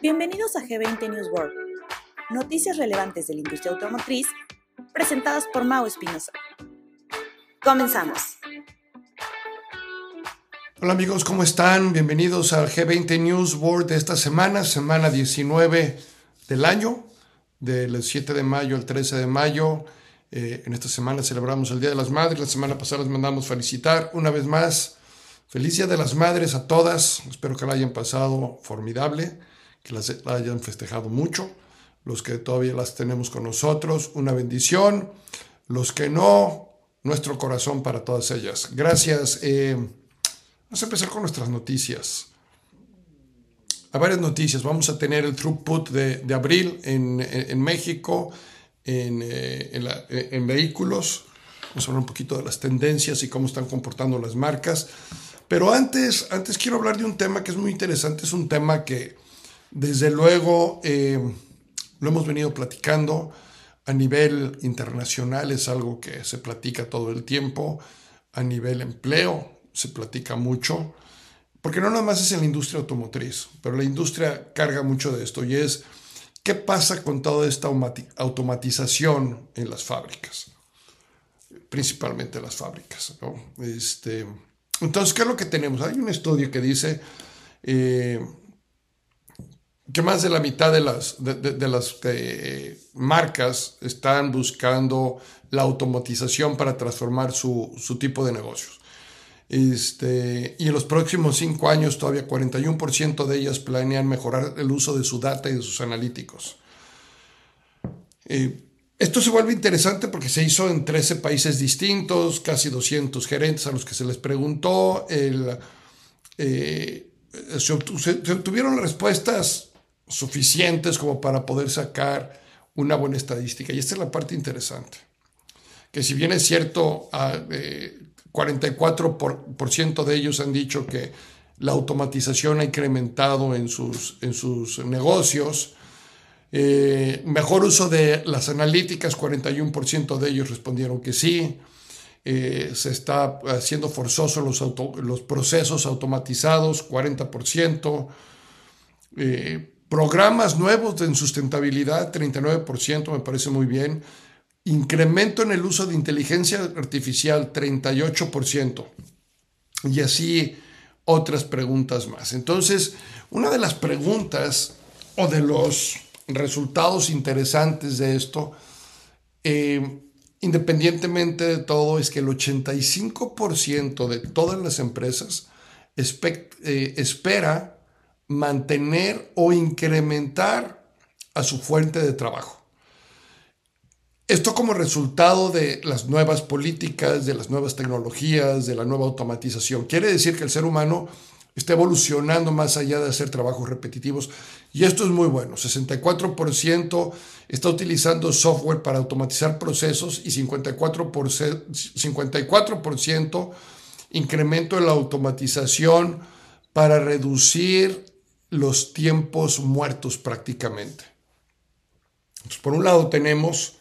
Bienvenidos a G20 News World, noticias relevantes de la industria automotriz presentadas por Mau Espinosa. Comenzamos. Hola amigos, ¿cómo están? Bienvenidos al G20 News World de esta semana, semana 19 del año, del 7 de mayo al 13 de mayo. Eh, en esta semana celebramos el Día de las Madres. La semana pasada les mandamos felicitar una vez más. Feliz Día de las Madres a todas. Espero que la hayan pasado formidable, que las hayan festejado mucho. Los que todavía las tenemos con nosotros, una bendición. Los que no, nuestro corazón para todas ellas. Gracias. Eh, vamos a empezar con nuestras noticias. Hay varias noticias. Vamos a tener el throughput de, de abril en, en, en México en, eh, en, la, en, vehículos. Vamos a hablar un poquito de las tendencias y cómo están comportando las marcas. Pero antes, antes quiero hablar de un tema que es muy interesante. Es un tema que desde luego eh, lo hemos venido platicando a nivel internacional. Es algo que se platica todo el tiempo. A nivel empleo se platica mucho. Porque no nada más es en la industria automotriz, pero la industria carga mucho de esto y es ¿Qué pasa con toda esta automatización en las fábricas? Principalmente las fábricas. ¿no? Este, entonces, ¿qué es lo que tenemos? Hay un estudio que dice eh, que más de la mitad de las, de, las eh, marcas están buscando la automatización para transformar su, su tipo de negocios. Este, y en los próximos cinco años todavía 41% de ellas planean mejorar el uso de su data y de sus analíticos. Eh, esto se vuelve interesante porque se hizo en 13 países distintos, casi 200 gerentes a los que se les preguntó. El, eh, se obtuvieron respuestas suficientes como para poder sacar una buena estadística. Y esta es la parte interesante. Que si bien es cierto, eh, 44% de ellos han dicho que la automatización ha incrementado en sus, en sus negocios. Eh, mejor uso de las analíticas, 41% de ellos respondieron que sí. Eh, se está haciendo forzoso los, auto, los procesos automatizados, 40%. Eh, programas nuevos en sustentabilidad, 39%, me parece muy bien. Incremento en el uso de inteligencia artificial 38%. Y así otras preguntas más. Entonces, una de las preguntas o de los resultados interesantes de esto, eh, independientemente de todo, es que el 85% de todas las empresas eh, espera mantener o incrementar a su fuente de trabajo. Esto como resultado de las nuevas políticas, de las nuevas tecnologías, de la nueva automatización. Quiere decir que el ser humano está evolucionando más allá de hacer trabajos repetitivos y esto es muy bueno. 64% está utilizando software para automatizar procesos y 54%, 54% incremento en la automatización para reducir los tiempos muertos prácticamente. Por un lado tenemos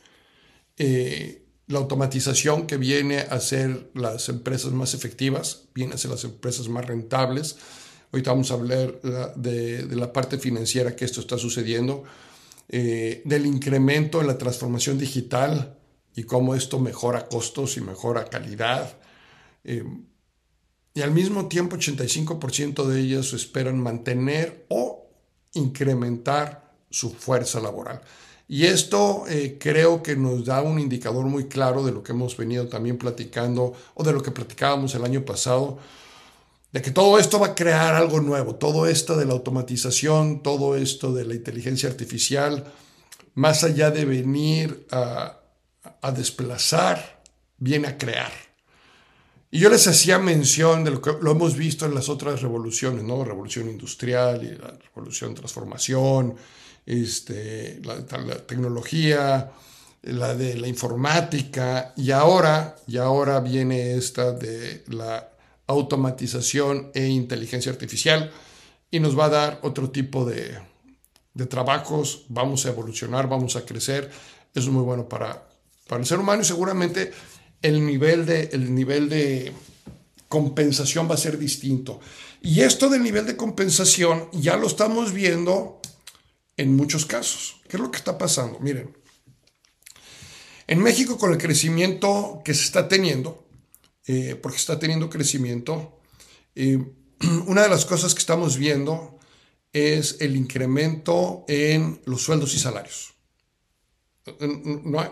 eh, la automatización que viene a ser las empresas más efectivas, viene a ser las empresas más rentables. Ahorita vamos a hablar de, de la parte financiera que esto está sucediendo, eh, del incremento en la transformación digital y cómo esto mejora costos y mejora calidad. Eh, y al mismo tiempo 85% de ellas esperan mantener o incrementar su fuerza laboral. Y esto eh, creo que nos da un indicador muy claro de lo que hemos venido también platicando o de lo que platicábamos el año pasado, de que todo esto va a crear algo nuevo, todo esto de la automatización, todo esto de la inteligencia artificial, más allá de venir a, a desplazar, viene a crear. Y yo les hacía mención de lo que lo hemos visto en las otras revoluciones, ¿no? Revolución industrial y la revolución transformación, este, la, la, tecnología, la de la informática, y ahora, y ahora viene esta de la automatización e inteligencia artificial, y nos va a dar otro tipo de, de trabajos, vamos a evolucionar, vamos a crecer, eso es muy bueno para, para el ser humano y seguramente el nivel de, el nivel de compensación va a ser distinto. Y esto del nivel de compensación ya lo estamos viendo en muchos casos. ¿Qué es lo que está pasando? Miren, en México con el crecimiento que se está teniendo, eh, porque está teniendo crecimiento, eh, una de las cosas que estamos viendo es el incremento en los sueldos y salarios.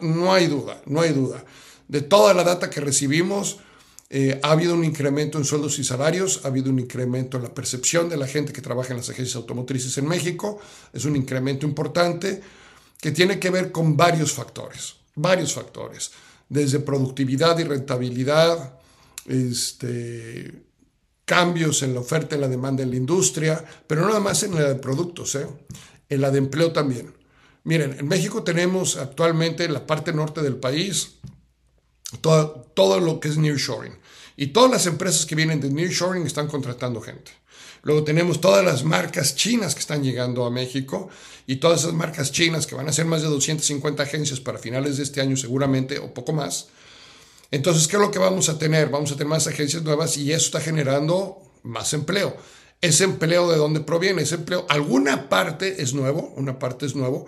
No, hay duda, no hay duda. De toda la data que recibimos, eh, ha habido un incremento en sueldos y salarios, ha habido un incremento en la percepción de la gente que trabaja en las agencias automotrices en México, es un incremento importante que tiene que ver con varios factores, varios factores, desde productividad y rentabilidad, este, cambios en la oferta y la demanda en la industria, pero no nada más en la de productos, ¿eh? en la de empleo también. Miren, en México tenemos actualmente en la parte norte del país todo, todo lo que es nearshoring. Y todas las empresas que vienen de nearshoring están contratando gente. Luego tenemos todas las marcas chinas que están llegando a México y todas esas marcas chinas que van a ser más de 250 agencias para finales de este año seguramente o poco más entonces, ¿qué es lo que vamos a tener? Vamos a tener más agencias nuevas y eso está generando más empleo. Ese empleo de dónde proviene? Ese empleo, alguna parte es nuevo, una parte es nuevo,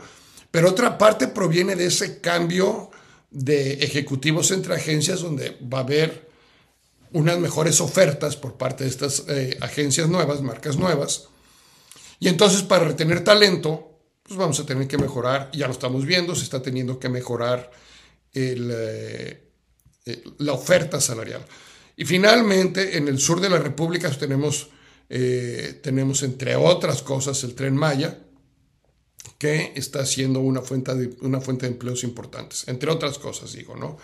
pero otra parte proviene de ese cambio de ejecutivos entre agencias donde va a haber unas mejores ofertas por parte de estas eh, agencias nuevas, marcas nuevas. Y entonces para retener talento, pues vamos a tener que mejorar, ya lo estamos viendo, se está teniendo que mejorar el, eh, eh, la oferta salarial. Y finalmente, en el sur de la República tenemos, eh, tenemos, entre otras cosas, el tren Maya, que está siendo una fuente de, una fuente de empleos importantes, entre otras cosas, digo, ¿no?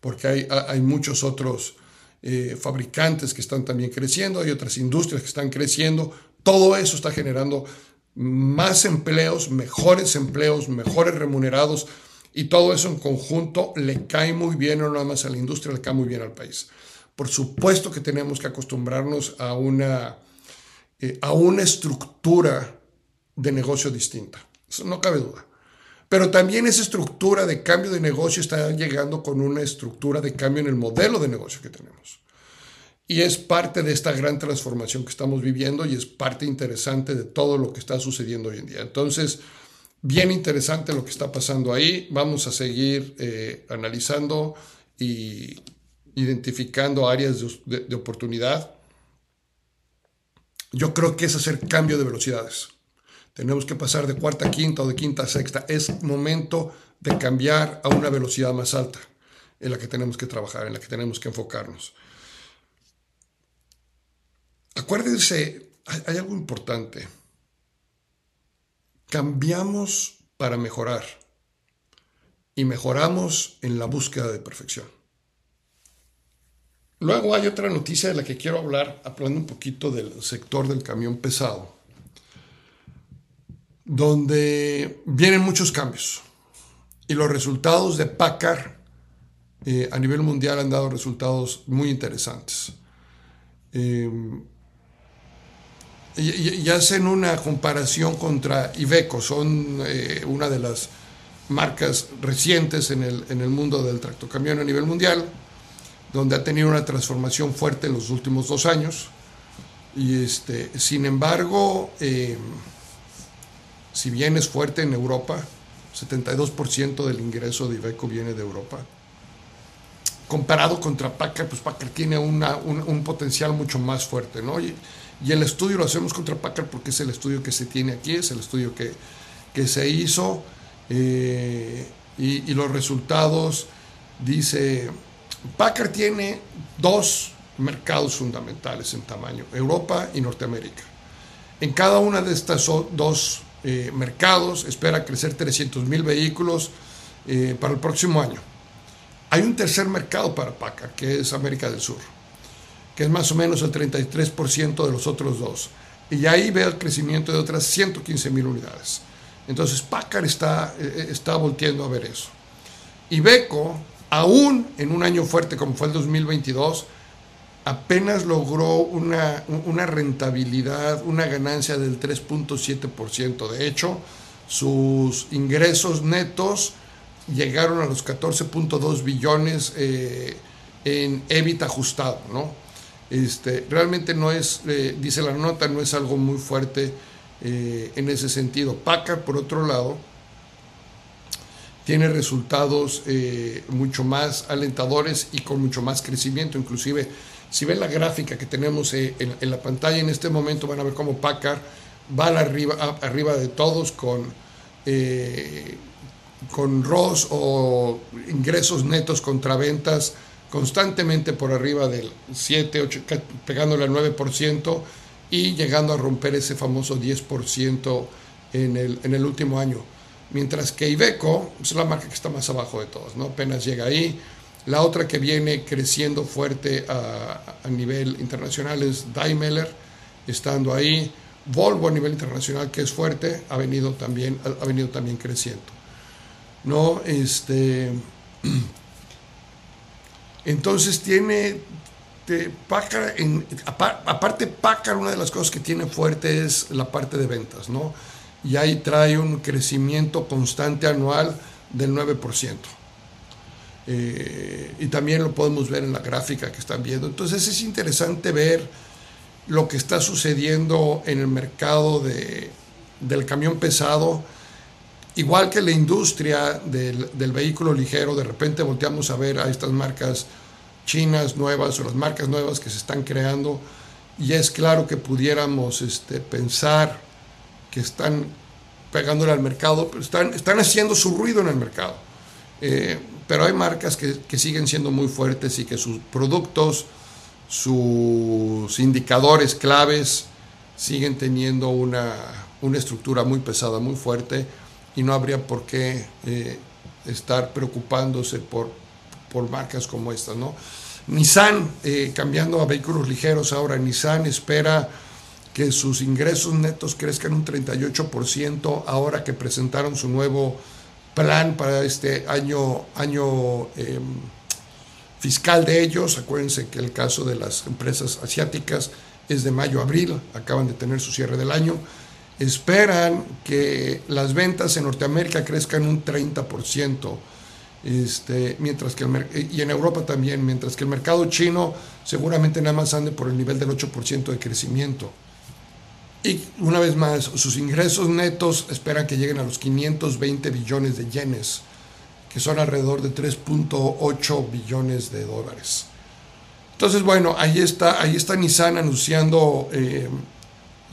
Porque hay, hay muchos otros eh, fabricantes que están también creciendo, hay otras industrias que están creciendo, todo eso está generando más empleos, mejores empleos, mejores remunerados, y todo eso en conjunto le cae muy bien, no nada más a la industria, le cae muy bien al país. Por supuesto que tenemos que acostumbrarnos a una, eh, a una estructura de negocio distinta. No cabe duda. Pero también esa estructura de cambio de negocio está llegando con una estructura de cambio en el modelo de negocio que tenemos. Y es parte de esta gran transformación que estamos viviendo y es parte interesante de todo lo que está sucediendo hoy en día. Entonces, Bien interesante lo que está pasando ahí. Vamos a seguir eh, analizando y identificando áreas de, oportunidad. Yo creo que es hacer cambio de velocidades. Tenemos que pasar de cuarta a quinta o de quinta a sexta. Es momento de cambiar a una velocidad más alta en la que tenemos que trabajar, en la que tenemos que enfocarnos. Acuérdense, hay algo importante cambiamos para mejorar y mejoramos en la búsqueda de perfección. Luego hay otra noticia de la que quiero hablar, hablando un poquito del sector del camión pesado, donde vienen muchos cambios y los resultados de Packard eh, a nivel mundial han dado resultados muy interesantes. Eh, y, hacen una comparación contra Iveco, son eh, una de las marcas recientes en el, en el mundo del tractocamión a nivel mundial, donde ha tenido una transformación fuerte en los últimos dos años. Y este, sin embargo, si bien es fuerte en Europa, 72% del ingreso de Iveco viene de Europa. Comparado contra Packard, pues Packard tiene una, un, potencial mucho más fuerte, ¿no? Y, y el estudio lo hacemos contra Packard porque es el estudio que se tiene aquí, es el estudio que, que se hizo. Eh, y, los resultados, dice, Packard tiene dos mercados fundamentales en tamaño, Europa y Norteamérica. En cada una de estas dos eh, mercados espera crecer 300 mil vehículos eh, para el próximo año. Hay un tercer mercado para Packard, que es América del Sur que es más o menos el 33% de los otros dos. Y ahí ve el crecimiento de otras 115 mil unidades. Entonces Packard está, eh, está volteando a ver eso. Y Beco, aún en un año fuerte como fue el 2022, apenas logró una, una rentabilidad, una ganancia del 3.7%. De hecho, sus ingresos netos llegaron a los 14.2 billones eh, en EBIT ajustado, ¿no? Este, realmente no es, eh, dice la nota, no es algo muy fuerte eh, en ese sentido. Packard, por otro lado, tiene resultados mucho más alentadores y con mucho más crecimiento. Inclusive, si ven la gráfica que tenemos en, en, la pantalla en este momento, van a ver cómo Packard va arriba, arriba de todos con, con ROS o ingresos netos contra ventas constantemente por arriba del 7, 8, pegándole al 9% y llegando a romper ese famoso 10% en el, en el último año. Mientras que Iveco es la marca que está más abajo de todas, ¿no? apenas llega ahí. La otra que viene creciendo fuerte a, nivel internacional es Daimler, estando ahí. Volvo a nivel internacional, que es fuerte, ha venido también, ha venido también creciendo. ¿no? Este, entonces tiene, en, aparte Packard, una de las cosas que tiene fuerte es la parte de ventas, ¿no? Y ahí trae un crecimiento constante anual del 9%. Eh, y también lo podemos ver en la gráfica que están viendo. Entonces es interesante ver lo que está sucediendo en el mercado de, del camión pesado igual que la industria del, vehículo ligero, de repente volteamos a ver a estas marcas chinas nuevas o las marcas nuevas que se están creando y es claro que pudiéramos este, pensar que están pegándole al mercado, pero están, están haciendo su ruido en el mercado. Eh, pero hay marcas que, siguen siendo muy fuertes y que sus productos, sus indicadores claves siguen teniendo una, una estructura muy pesada, muy fuerte y no habría por qué eh, estar preocupándose por, por marcas como estas. Nissan, eh, cambiando a vehículos ligeros ahora, Nissan espera que sus ingresos netos crezcan un 38% ahora que presentaron su nuevo plan para este año, año em, fiscal de ellos. Acuérdense que el caso de las empresas asiáticas es de mayo a abril, acaban de tener su cierre del año esperan que las ventas en Norteamérica crezcan un 30%, este, mientras que el, y en Europa también, mientras que el mercado chino seguramente nada más ande por el nivel del 8% de crecimiento. Y una vez más, sus ingresos netos esperan que lleguen a los 520 billones de yenes, que son alrededor de 3.8 billones de dólares. Entonces, bueno, ahí está, ahí está Nissan anunciando eh,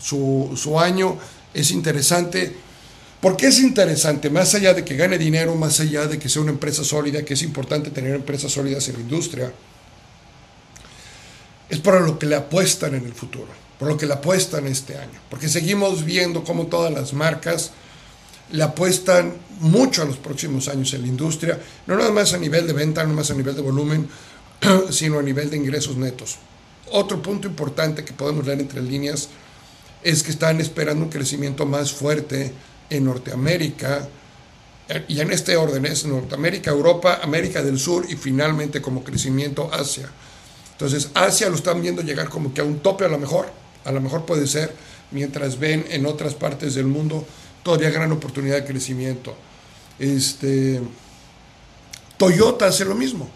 su, su año es interesante. ¿Por qué es interesante? Más allá de que gane dinero, más allá de que sea una empresa sólida, que es importante tener empresas sólidas en la industria, es por lo que le apuestan en el futuro, por lo que le apuestan este año. Porque seguimos viendo cómo todas las marcas le apuestan mucho a los próximos años en la industria, no nada más a nivel de venta, no más a nivel de volumen, sino a nivel de ingresos netos. Otro punto importante que podemos leer entre líneas es que están esperando un crecimiento más fuerte en Norteamérica, y en este orden es Norteamérica, Europa, América del Sur y finalmente como crecimiento Asia. Entonces Asia lo están viendo llegar como que a un tope a lo mejor, a lo mejor puede ser, mientras ven en otras partes del mundo todavía gran oportunidad de crecimiento. Este, Toyota hace lo mismo.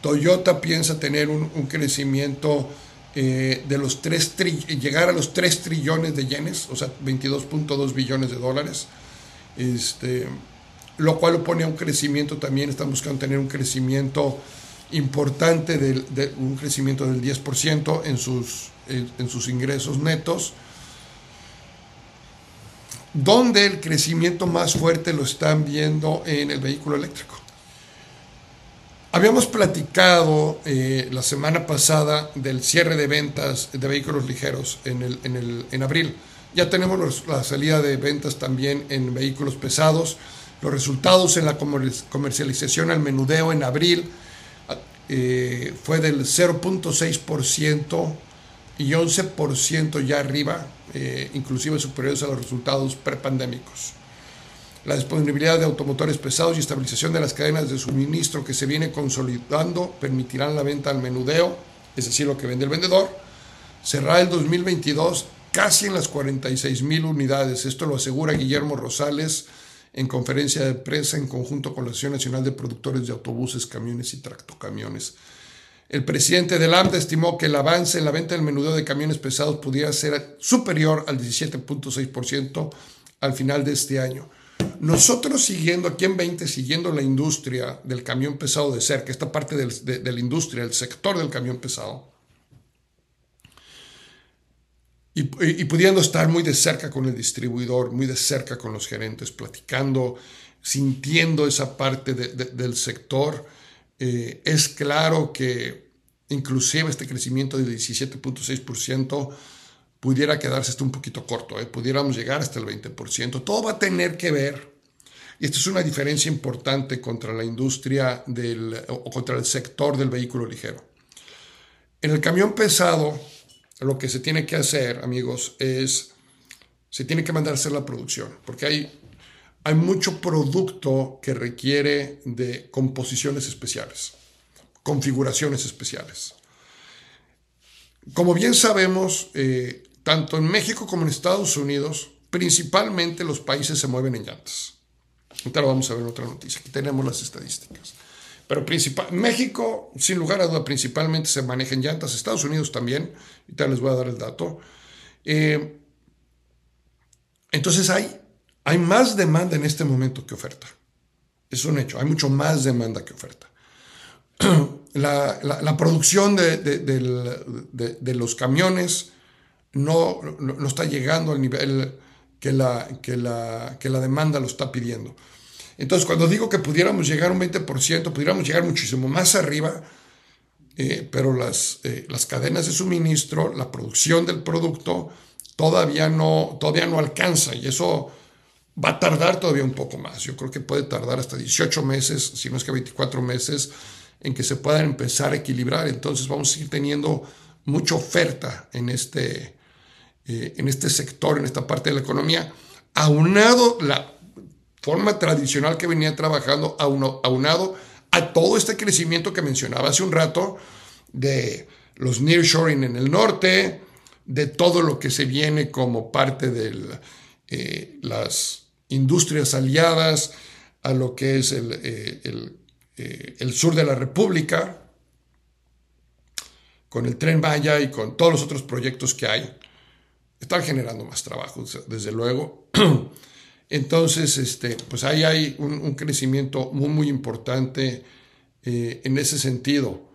Toyota piensa tener un, crecimiento eh, de los tres llegar a los 3 trillones de yenes, o sea, 22.2 billones de dólares, este, lo cual lo pone a un crecimiento también, están buscando tener un crecimiento importante, del, de, un crecimiento del 10% en sus, en sus ingresos netos, donde el crecimiento más fuerte lo están viendo en el vehículo eléctrico. Habíamos platicado eh, la semana pasada del cierre de ventas de vehículos ligeros en, el, en, el, en abril. Ya tenemos la salida de ventas también en vehículos pesados. Los resultados en la comercialización al menudeo en abril eh, fue del 0.6% y 11% ya arriba, eh, inclusive superiores a los resultados prepandémicos la disponibilidad de automotores pesados y estabilización de las cadenas de suministro que se viene consolidando permitirán la venta al menudeo, es decir, lo que vende el vendedor, cerrar el 2022 casi en las 46 mil unidades. Esto lo asegura Guillermo Rosales en conferencia de prensa en conjunto con la Asociación Nacional de Productores de Autobuses, Camiones y Tractocamiones. El presidente del AMDA estimó que el avance en la venta del menudeo de camiones pesados pudiera ser superior al 17.6% al final de este año. Nosotros siguiendo aquí en 20, siguiendo la industria del camión pesado de cerca, esta parte de, la industria, el sector del camión pesado, y, pudiendo estar muy de cerca con el distribuidor, muy de cerca con los gerentes, platicando, sintiendo esa parte del sector, eh, es claro que inclusive este crecimiento del 17.6% pudiera quedarse hasta un poquito corto, ¿eh? pudiéramos llegar hasta el 20%. Todo va a tener que ver, y esto es una diferencia importante contra la industria del, o contra el sector del vehículo ligero. En el camión pesado, lo que se tiene que hacer, amigos, es, se tiene que mandar a hacer la producción, porque hay, hay mucho producto que requiere de composiciones especiales, configuraciones especiales. Como bien sabemos, eh, tanto en México como en Estados Unidos, principalmente los países se mueven en llantas. Ahorita lo vamos a ver en otra noticia. Aquí tenemos las estadísticas. Pero principal, México, sin lugar a duda, principalmente se maneja en llantas. Estados Unidos también. Ahorita les voy a dar el dato. Eh, entonces hay, hay más demanda en este momento que oferta. Es un hecho. Hay mucho más demanda que oferta. La, producción de, de los camiones no, no, está llegando al nivel que la, que, la, que la demanda lo está pidiendo. Entonces, cuando digo que pudiéramos llegar un 20%, pudiéramos llegar muchísimo más arriba, eh, pero las, eh, las cadenas de suministro, la producción del producto, todavía no, todavía no alcanza y eso va a tardar todavía un poco más. Yo creo que puede tardar hasta 18 meses, si no es que 24 meses, en que se puedan empezar a equilibrar. Entonces vamos a seguir teniendo mucha oferta en este, eh, en este sector, en esta parte de la economía, aunado la forma tradicional que venía trabajando, aunado a todo este crecimiento que mencionaba hace un rato de los nearshoring en el norte, de todo lo que se viene como parte de eh, las industrias aliadas a lo que es el, eh, el sur de la República, con el tren Maya y con todos los otros proyectos que hay están generando más trabajo, desde luego. Entonces, este, pues ahí hay un, crecimiento muy, muy importante eh, en ese sentido.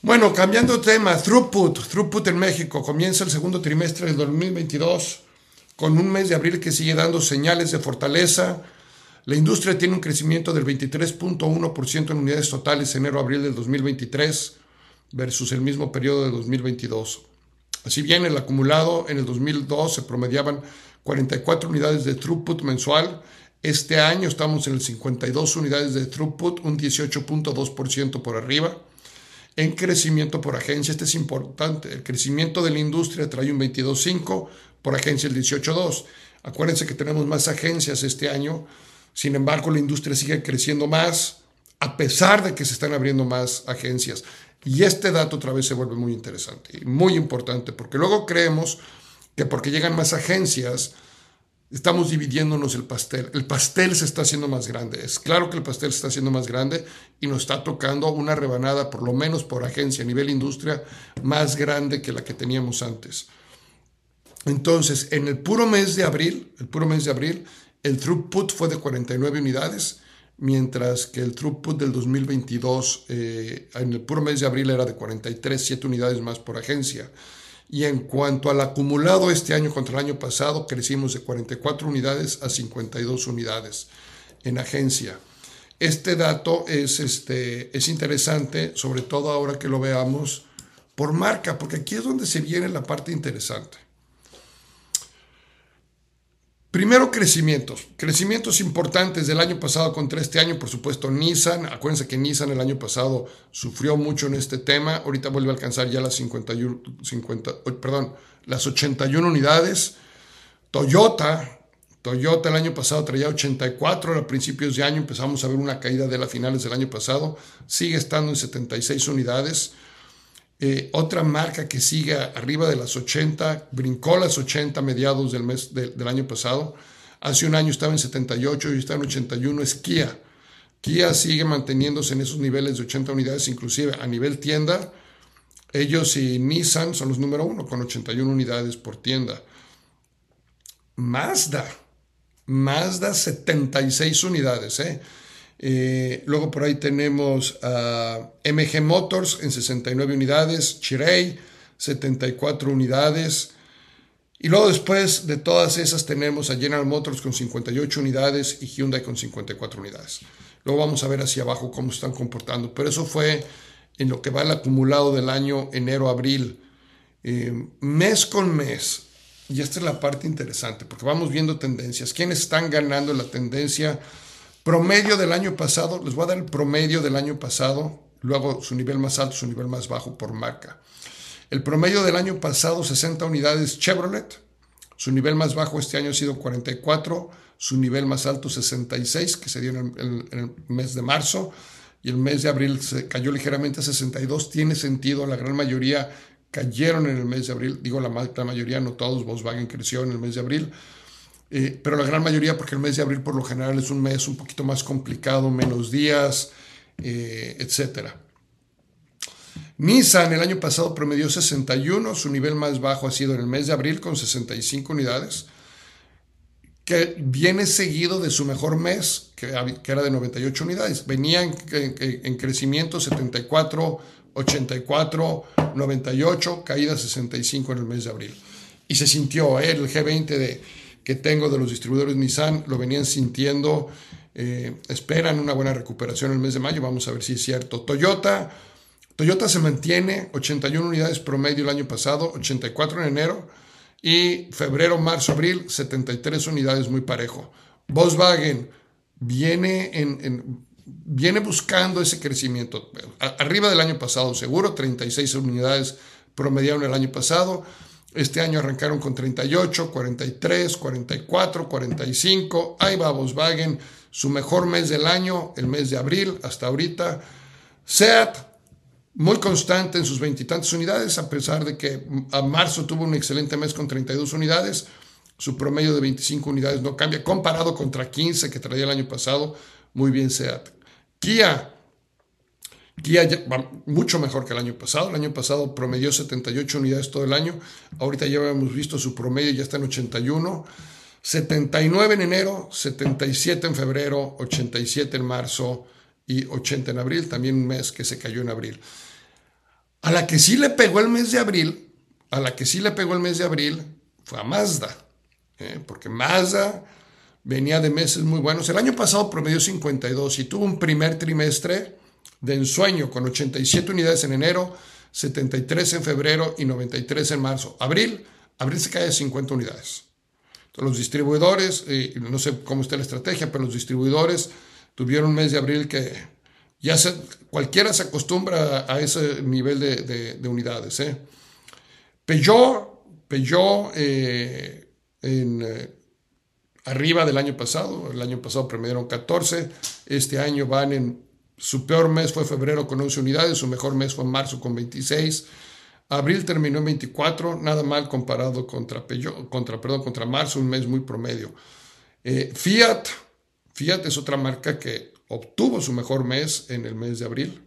Bueno, cambiando de tema, throughput, throughput en México comienza el segundo trimestre del 2022 con un mes de abril que sigue dando señales de fortaleza. La industria tiene un crecimiento del 23.1% en unidades totales enero-abril del 2023 versus el mismo periodo de 2022. Si bien el acumulado en el 2002 se promediaban 44 unidades de throughput mensual, este año estamos en el 52 unidades de throughput, un 18.2% por arriba. En crecimiento por agencia, este es importante, el crecimiento de la industria trae un 22.5, por agencia el 18.2. Acuérdense que tenemos más agencias este año, sin embargo la industria sigue creciendo más, a pesar de que se están abriendo más agencias. Y este dato otra vez se vuelve muy interesante y muy importante, porque luego creemos que porque llegan más agencias, estamos dividiéndonos el pastel. El pastel se está haciendo más grande. Es claro que el pastel se está haciendo más grande y nos está tocando una rebanada, por lo menos por agencia, a nivel industria, más grande que la que teníamos antes. Entonces, en el puro mes de abril, el puro mes de abril, el throughput fue de 49 unidades, mientras que el throughput del 2022 eh, en el puro mes de abril era de 43, 7 unidades más por agencia. Y en cuanto al acumulado este año contra el año pasado, crecimos de 44 unidades a 52 unidades en agencia. Este dato es, este, es interesante, sobre todo ahora que lo veamos por marca, porque aquí es donde se viene la parte interesante. Primero, crecimientos. Crecimientos importantes del año pasado contra este año, por supuesto, Nissan. Acuérdense que Nissan el año pasado sufrió mucho en este tema. Ahorita vuelve a alcanzar ya las 51, 50, perdón, las 81 unidades. Toyota, Toyota el año pasado traía 84, a principios de año empezamos a ver una caída de las finales del año pasado. Sigue estando en 76 unidades. Eh, otra marca que sigue arriba de las 80, brincó las 80 mediados del mes del año pasado. Hace un año estaba en 78 y está en 81, es Kia. Kia sigue manteniéndose en esos niveles de 80 unidades, inclusive a nivel tienda. Ellos y Nissan son los número uno con 81 unidades por tienda. Mazda, Mazda 76 unidades. ¿eh? Eh, luego por ahí tenemos a MG Motors en 69 unidades, Chirey 74 unidades. Y luego después de todas esas tenemos a General Motors con 58 unidades y Hyundai con 54 unidades. Luego vamos a ver hacia abajo cómo están comportando. Pero eso fue en lo que va el acumulado del año enero-abril. Eh, mes con mes. Y esta es la parte interesante, porque vamos viendo tendencias. ¿Quiénes están ganando la tendencia? Promedio del año pasado, les voy a dar el promedio del año pasado, luego su nivel más alto, su nivel más bajo por marca. El promedio del año pasado, 60 unidades Chevrolet. Su nivel más bajo este año ha sido 44, su nivel más alto 66, que se dio en el, mes de marzo, y el mes de abril se cayó ligeramente a 62. Tiene sentido, la gran mayoría cayeron en el mes de abril. Digo la, la mayoría, no todos, Volkswagen creció en el mes de abril. Eh, pero la gran mayoría, porque el mes de abril por lo general es un mes un poquito más complicado, menos días, eh, etc. Nissan el año pasado promedió 61, su nivel más bajo ha sido en el mes de abril con 65 unidades, que viene seguido de su mejor mes, que, era de 98 unidades. Venía en, crecimiento 74, 84, 98, caída 65 en el mes de abril. Y se sintió ¿eh? el G20 de que tengo de los distribuidores Nissan lo venían sintiendo. Eh, esperan una buena recuperación el mes de mayo. Vamos a ver si es cierto. Toyota. Toyota se mantiene 81 unidades promedio el año pasado, 84 en enero y febrero, marzo, abril 73 unidades muy parejo. Volkswagen viene, en, viene buscando ese crecimiento. Arriba del año pasado, seguro, 36 unidades promediaron el año pasado. Este año arrancaron con 38, 43, 44, 45. Ahí va Volkswagen, su mejor mes del año, el mes de abril hasta ahorita. SEAT, muy constante en sus veintitantas unidades, a pesar de que a marzo tuvo un excelente mes con 32 unidades. Su promedio de 25 unidades no cambia, comparado contra 15 que traía el año pasado. Muy bien SEAT. Kia, Kia va mucho mejor que el año pasado. El año pasado promedió 78 unidades todo el año. Ahorita ya hemos visto su promedio, ya está en 81. 79 en enero, 77 en febrero, 87 en marzo y 80 en abril. También un mes que se cayó en abril. A la que sí le pegó el mes de abril, a la que sí le pegó el mes de abril fue a Mazda. ¿eh? Porque Mazda venía de meses muy buenos. El año pasado promedió 52 y tuvo un primer trimestre de ensueño con 87 unidades en enero, 73 en febrero y 93 en marzo. Abril, abril se cae a 50 unidades. Los distribuidores, no sé cómo está la estrategia, pero los distribuidores tuvieron un mes de abril que ya cualquiera se acostumbra a ese nivel de, unidades. ¿eh? Eh, eh, arriba del año pasado, el año pasado promediaron 14, este año van en su peor mes fue febrero con 11 unidades, su mejor mes fue marzo con 26. Abril terminó en 24, nada mal comparado contra, contra, perdón, contra marzo, un mes muy promedio. Eh, Fiat, Fiat es otra marca que obtuvo su mejor mes en el mes de abril.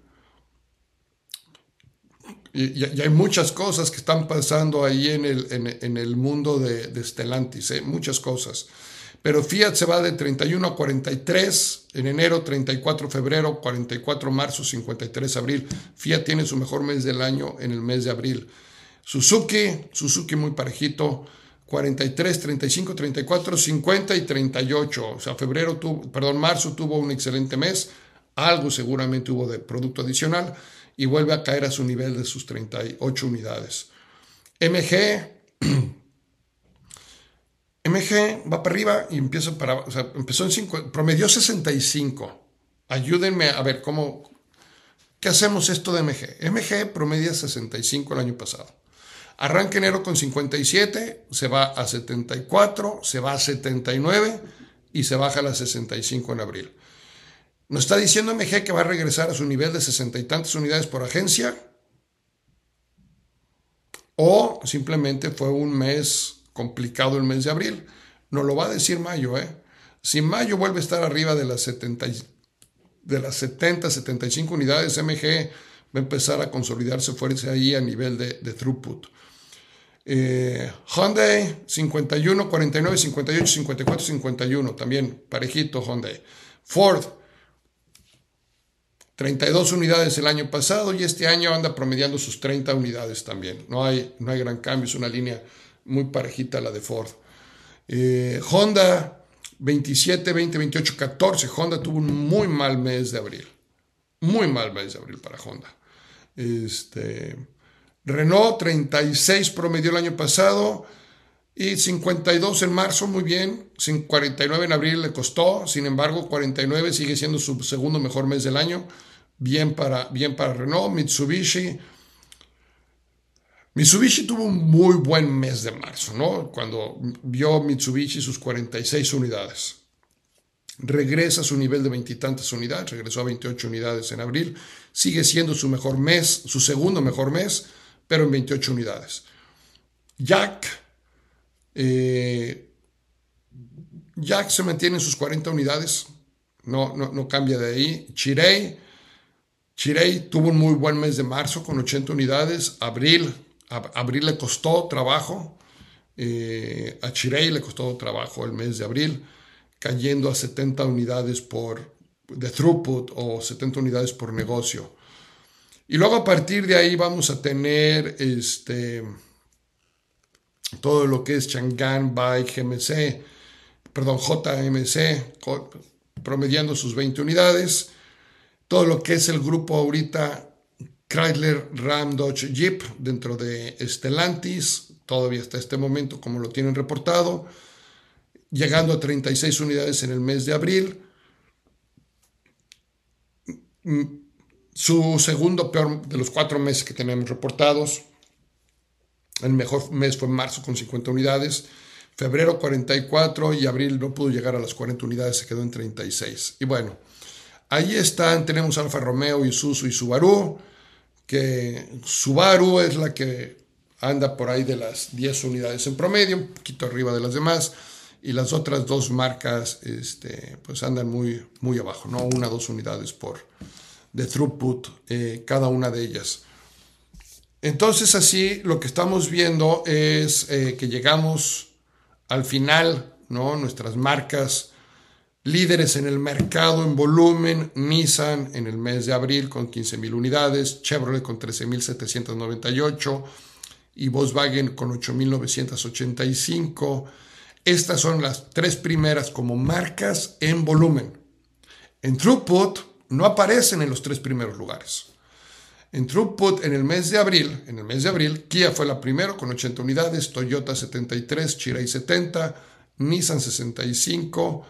Y, hay muchas cosas que están pasando ahí en el, en, el mundo de, de Stellantis, ¿eh? muchas cosas. Pero Fiat se va de 31 a 43 en enero, 34 febrero, 44 marzo, 53 abril. Fiat tiene su mejor mes del año en el mes de abril. Suzuki, Suzuki muy parejito, 43, 35, 34, 50 y 38. O sea, febrero tuvo, perdón, marzo tuvo un excelente mes. Algo seguramente hubo de producto adicional y vuelve a caer a su nivel de sus 38 unidades. MG MG va para arriba y empieza para, o empezó en 5, promedió 65. Ayúdenme a ver cómo, ¿qué hacemos esto de MG? MG promedia 65 el año pasado. Arranca enero con 57, se va a 74, se va a 79 y se baja a las 65 en abril. ¿Nos está diciendo MG que va a regresar a su nivel de 60 y tantas unidades por agencia? ¿O simplemente fue un mes complicado el mes de abril. No lo va a decir mayo, ¿eh? Si mayo vuelve a estar arriba de las 70, de las 70, 75 unidades, MG va a empezar a consolidarse fuerte ahí a nivel de, throughput. Eh, Hyundai 51, 49, 58, 54, 51, también parejito Hyundai. Ford 32 unidades el año pasado y este año anda promediando sus 30 unidades también. No hay, no hay gran cambio, es una línea muy parejita la de Ford. Eh, Honda 27, 20, 28, 14. Honda tuvo un muy mal mes de abril. Muy mal mes de abril para Honda. Este, Renault 36 promedió el año pasado y 52 en marzo, muy bien. 49 en abril le costó, sin embargo 49 sigue siendo su segundo mejor mes del año bien para, bien para Renault, Mitsubishi. Mitsubishi tuvo un muy buen mes de marzo, ¿no? Cuando vio Mitsubishi sus 46 unidades. Regresa a su nivel de veintitantas unidades, regresó a 28 unidades en abril. Sigue siendo su mejor mes, su segundo mejor mes, pero en 28 unidades. Jack, eh, Jack se mantiene en sus 40 unidades, no, no, no cambia de ahí. Chirei Chirey tuvo un muy buen mes de marzo con 80 unidades. Abril, abril le costó trabajo. Eh, a Chirey le costó trabajo el mes de abril, cayendo a 70 unidades por, de throughput o 70 unidades por negocio. Y luego a partir de ahí vamos a tener este, todo lo que es Chang'an by GMC, perdón, JMC, promediando sus 20 unidades todo lo que es el grupo ahorita Chrysler, Ram, Dodge, Jeep dentro de Stellantis, todavía hasta este momento como lo tienen reportado, llegando a 36 unidades en el mes de abril. Su segundo peor de los cuatro meses que tenemos reportados, el mejor mes fue marzo con 50 unidades, febrero 44 y abril no pudo llegar a las 40 unidades, se quedó en 36. Y bueno, Ahí están, tenemos Alfa Romeo, Isuzu y Subaru, que Subaru es la que anda por ahí de las 10 unidades en promedio, un poquito arriba de las demás, y las otras dos marcas este, pues andan muy, muy abajo, ¿no? Una dos unidades por de throughput eh, cada una de ellas. Entonces así lo que estamos viendo es eh, que llegamos al final, ¿no? Nuestras marcas Líderes en el mercado en volumen, Nissan en el mes de abril con 15.000 unidades, Chevrolet con 13.798 y Volkswagen con 8.985. Estas son las tres primeras como marcas en volumen. En throughput no aparecen en los tres primeros lugares. En throughput en el mes de abril, en el mes de abril, Kia fue la primera con 80 unidades, Toyota 73, Chirai 70, Nissan 65,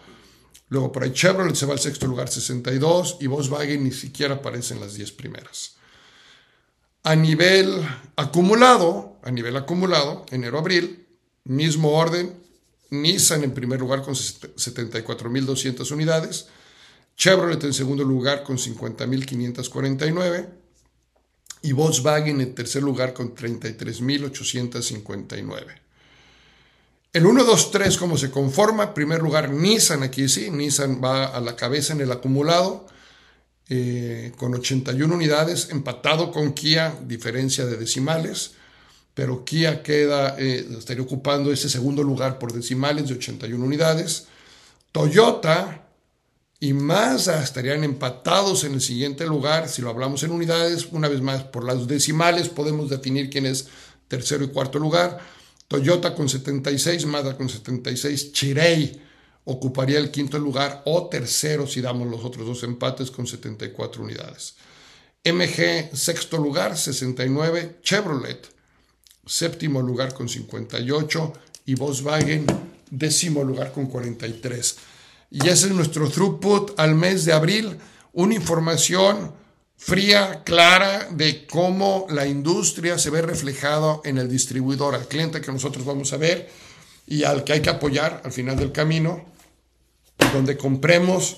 Luego por ahí Chevrolet se va al sexto lugar 62 y Volkswagen ni siquiera aparece en las 10 primeras. A nivel acumulado, a nivel acumulado, enero-abril, mismo orden, Nissan en primer lugar con 74.200 unidades, Chevrolet en segundo lugar con 50.549 y Volkswagen en tercer lugar con 33.859. El 1, 2, 3, ¿cómo se conforma? primer lugar, Nissan aquí sí, Nissan va a la cabeza en el acumulado eh, con 81 unidades, empatado con Kia, diferencia de decimales, pero Kia queda, eh, estaría ocupando ese segundo lugar por decimales de 81 unidades. Toyota y Mazda estarían empatados en el siguiente lugar, si lo hablamos en unidades, una vez más, por las decimales podemos definir quién es tercero y cuarto lugar. Toyota con 76, Mazda con 76, Chirei ocuparía el quinto lugar o tercero si damos los otros dos empates con 74 unidades. MG sexto lugar 69, Chevrolet séptimo lugar con 58 y Volkswagen décimo lugar con 43. Y ese es nuestro throughput al mes de abril, una información fría, clara de cómo la industria se ve reflejado en el distribuidor, al cliente que nosotros vamos a ver y al que hay que apoyar al final del camino, donde compremos.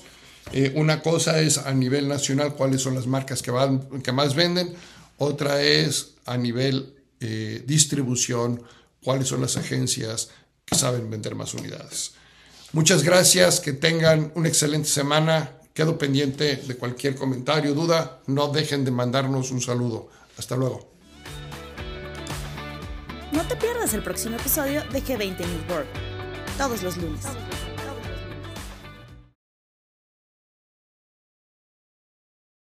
Eh, una cosa es a nivel nacional cuáles son las marcas que, van, que más venden, otra es a nivel eh, distribución cuáles son las agencias que saben vender más unidades. Muchas gracias, que tengan una excelente semana, Quedo pendiente de cualquier comentario, duda. No dejen de mandarnos un saludo. Hasta luego. No te pierdas el próximo episodio de G20 News World, todos los lunes.